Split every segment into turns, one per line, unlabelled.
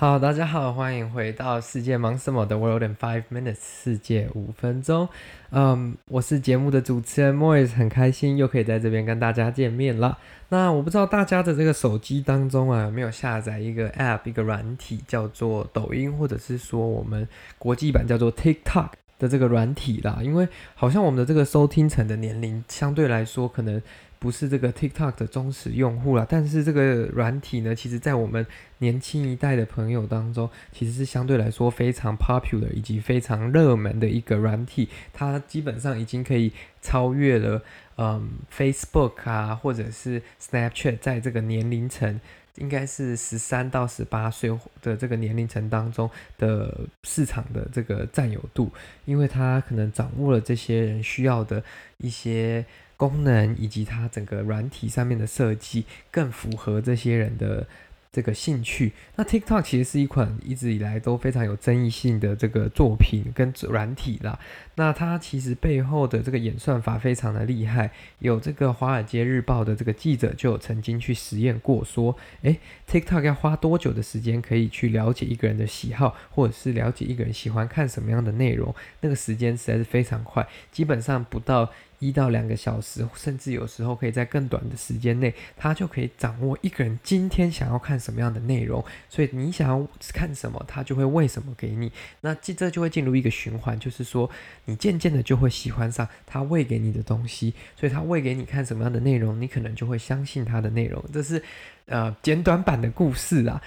好，大家好，欢迎回到世界忙什么的 World in Five Minutes，世界五分钟。嗯，我是节目的主持人 Moise，很开心又可以在这边跟大家见面了。那我不知道大家的这个手机当中啊，有没有下载一个 App，一个软体叫做抖音，或者是说我们国际版叫做 TikTok 的这个软体啦？因为好像我们的这个收听层的年龄相对来说可能。不是这个 TikTok 的忠实用户啦，但是这个软体呢，其实在我们年轻一代的朋友当中，其实是相对来说非常 popular 以及非常热门的一个软体。它基本上已经可以超越了嗯 Facebook 啊，或者是 Snapchat，在这个年龄层，应该是十三到十八岁的这个年龄层当中的市场的这个占有度，因为它可能掌握了这些人需要的一些。功能以及它整个软体上面的设计更符合这些人的这个兴趣。那 TikTok 其实是一款一直以来都非常有争议性的这个作品跟软体啦。那它其实背后的这个演算法非常的厉害。有这个《华尔街日报》的这个记者就有曾经去实验过，说，诶，TikTok 要花多久的时间可以去了解一个人的喜好，或者是了解一个人喜欢看什么样的内容？那个时间实在是非常快，基本上不到。一到两个小时，甚至有时候可以在更短的时间内，他就可以掌握一个人今天想要看什么样的内容。所以你想要看什么，他就会喂什么给你。那这就会进入一个循环，就是说你渐渐的就会喜欢上他喂给你的东西。所以他喂给你看什么样的内容，你可能就会相信他的内容。这是呃简短版的故事啊，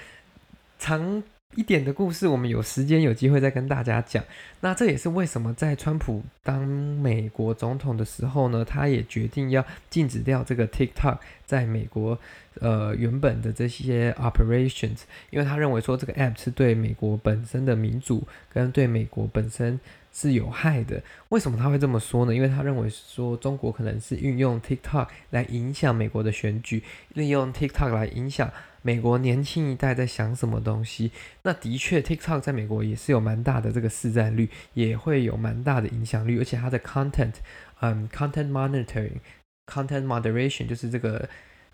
长。一点的故事，我们有时间有机会再跟大家讲。那这也是为什么在川普当美国总统的时候呢，他也决定要禁止掉这个 TikTok 在美国呃原本的这些 operations，因为他认为说这个 app 是对美国本身的民主跟对美国本身是有害的。为什么他会这么说呢？因为他认为说中国可能是运用 TikTok 来影响美国的选举，利用 TikTok 来影响。美国年轻一代在想什么东西？那的确，TikTok 在美国也是有蛮大的这个市占率，也会有蛮大的影响力，而且它的 content，嗯，content monitoring，content moderation 就是这个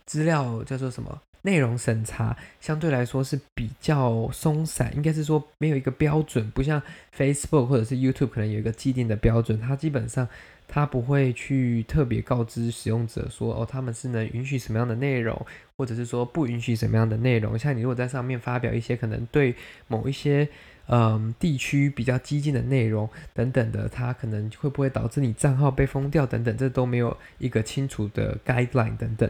资料叫做什么？内容审查相对来说是比较松散，应该是说没有一个标准，不像 Facebook 或者是 YouTube 可能有一个既定的标准，它基本上。它不会去特别告知使用者说，哦，他们是能允许什么样的内容，或者是说不允许什么样的内容。像你如果在上面发表一些可能对某一些嗯地区比较激进的内容等等的，它可能会不会导致你账号被封掉等等，这都没有一个清楚的 guideline 等等。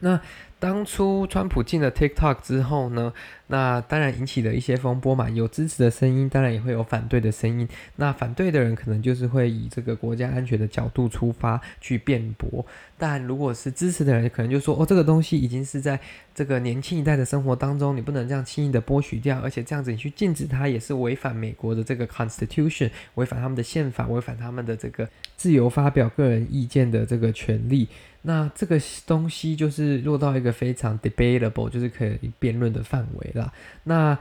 那当初川普进了 TikTok 之后呢，那当然引起了一些风波嘛，有支持的声音，当然也会有反对的声音。那反对的人可能就是会以这个国家安全的角度出发去辩驳，但如果是支持的人，可能就说哦，这个东西已经是在这个年轻一代的生活当中，你不能这样轻易的剥取掉，而且这样子你去禁止它，也是违反美国的这个 Constitution，违反他们的宪法，违反他们的这个自由发表个人意见的这个权利。那这个东西就是落到一个非常 debatable，就是可以辩论的范围啦。那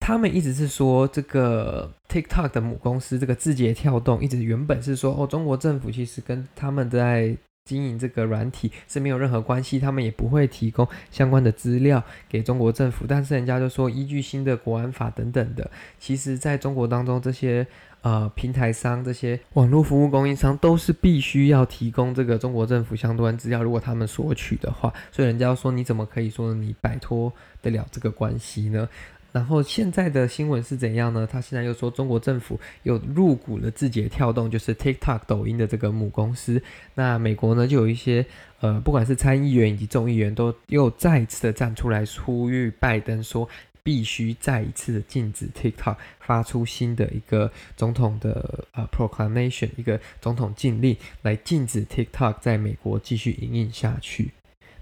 他们一直是说，这个 TikTok 的母公司这个字节跳动，一直原本是说，哦，中国政府其实跟他们在经营这个软体是没有任何关系，他们也不会提供相关的资料给中国政府。但是人家就说，依据新的国安法等等的，其实在中国当中这些。呃，平台商这些网络服务供应商都是必须要提供这个中国政府相关资料，如果他们索取的话，所以人家说你怎么可以说你摆脱得了这个关系呢？然后现在的新闻是怎样呢？他现在又说中国政府又入股了字节跳动，就是 TikTok 抖音的这个母公司。那美国呢，就有一些呃，不管是参议员以及众议员，都又再一次的站出来呼吁拜登说。必须再一次的禁止 TikTok 发出新的一个总统的呃 proclamation，一个总统禁令来禁止 TikTok 在美国继续营运下去。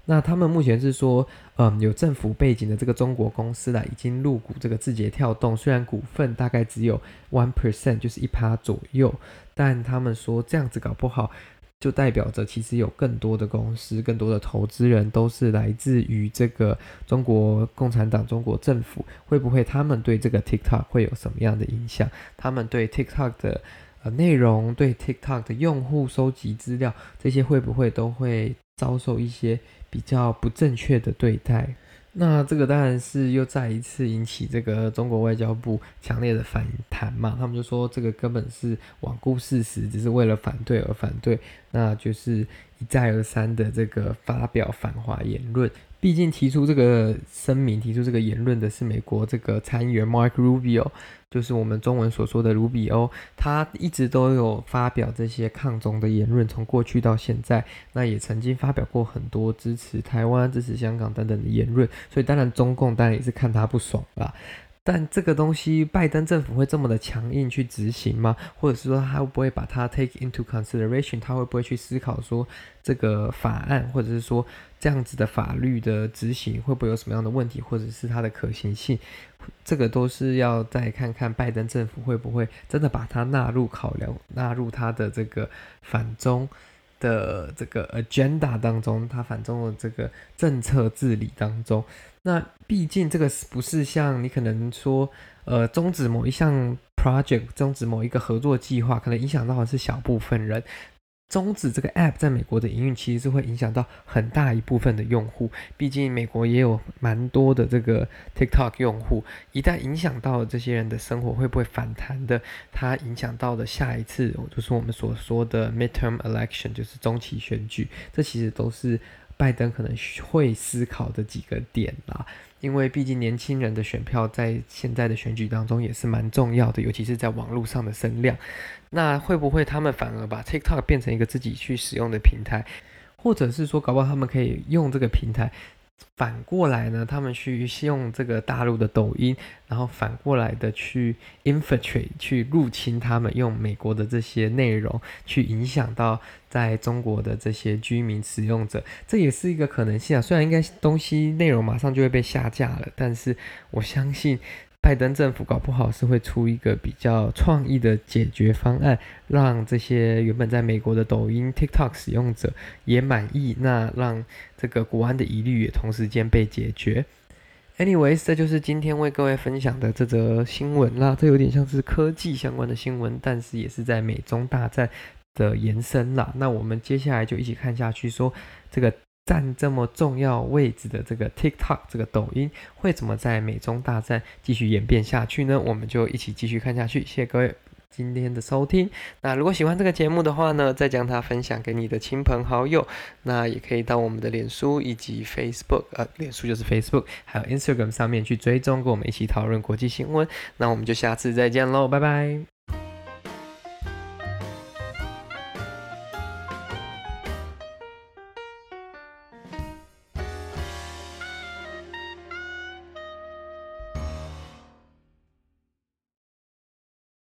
那他们目前是说，嗯，有政府背景的这个中国公司啦，已经入股这个字节跳动，虽然股份大概只有 one percent，就是一趴左右，但他们说这样子搞不好。就代表着，其实有更多的公司、更多的投资人都是来自于这个中国共产党、中国政府。会不会他们对这个 TikTok 会有什么样的影响？他们对 TikTok 的呃内容、对 TikTok 的用户收集资料，这些会不会都会遭受一些比较不正确的对待？那这个当然是又再一次引起这个中国外交部强烈的反弹嘛，他们就说这个根本是罔顾事实，只是为了反对而反对，那就是一再而三的这个发表反华言论。毕竟提出这个声明、提出这个言论的是美国这个参议员 Mark Rubio，就是我们中文所说的卢比欧，他一直都有发表这些抗中的言论，从过去到现在，那也曾经发表过很多支持台湾、支持香港等等的言论，所以当然中共当然也是看他不爽啦。但这个东西，拜登政府会这么的强硬去执行吗？或者是说，他会不会把它 take into consideration？他会不会去思考说，这个法案，或者是说这样子的法律的执行，会不会有什么样的问题，或者是它的可行性？这个都是要再看看拜登政府会不会真的把它纳入考量，纳入他的这个反中的这个 agenda 当中，他反中的这个政策治理当中。那毕竟这个不是像你可能说，呃，终止某一项 project，终止某一个合作计划，可能影响到的是小部分人。终止这个 app 在美国的营运，其实是会影响到很大一部分的用户。毕竟美国也有蛮多的这个 TikTok 用户，一旦影响到这些人的生活，会不会反弹的？它影响到的下一次，就是我们所说的 midterm election，就是中期选举，这其实都是。拜登可能会思考的几个点啦，因为毕竟年轻人的选票在现在的选举当中也是蛮重要的，尤其是在网络上的声量。那会不会他们反而把 TikTok 变成一个自己去使用的平台，或者是说，搞不好他们可以用这个平台？反过来呢，他们去用这个大陆的抖音，然后反过来的去 infantry 去入侵他们，用美国的这些内容去影响到在中国的这些居民使用者，这也是一个可能性啊。虽然应该东西内容马上就会被下架了，但是我相信。拜登政府搞不好是会出一个比较创意的解决方案，让这些原本在美国的抖音、TikTok 使用者也满意，那让这个国安的疑虑也同时间被解决。Anyways，这就是今天为各位分享的这则新闻啦，这有点像是科技相关的新闻，但是也是在美中大战的延伸啦。那我们接下来就一起看下去，说这个。占这么重要位置的这个 TikTok 这个抖音会怎么在美中大战继续演变下去呢？我们就一起继续看下去。谢谢各位今天的收听。那如果喜欢这个节目的话呢，再将它分享给你的亲朋好友。那也可以到我们的脸书以及 Facebook，呃，脸书就是 Facebook，还有 Instagram 上面去追踪，跟我们一起讨论国际新闻。那我们就下次再见喽，拜拜。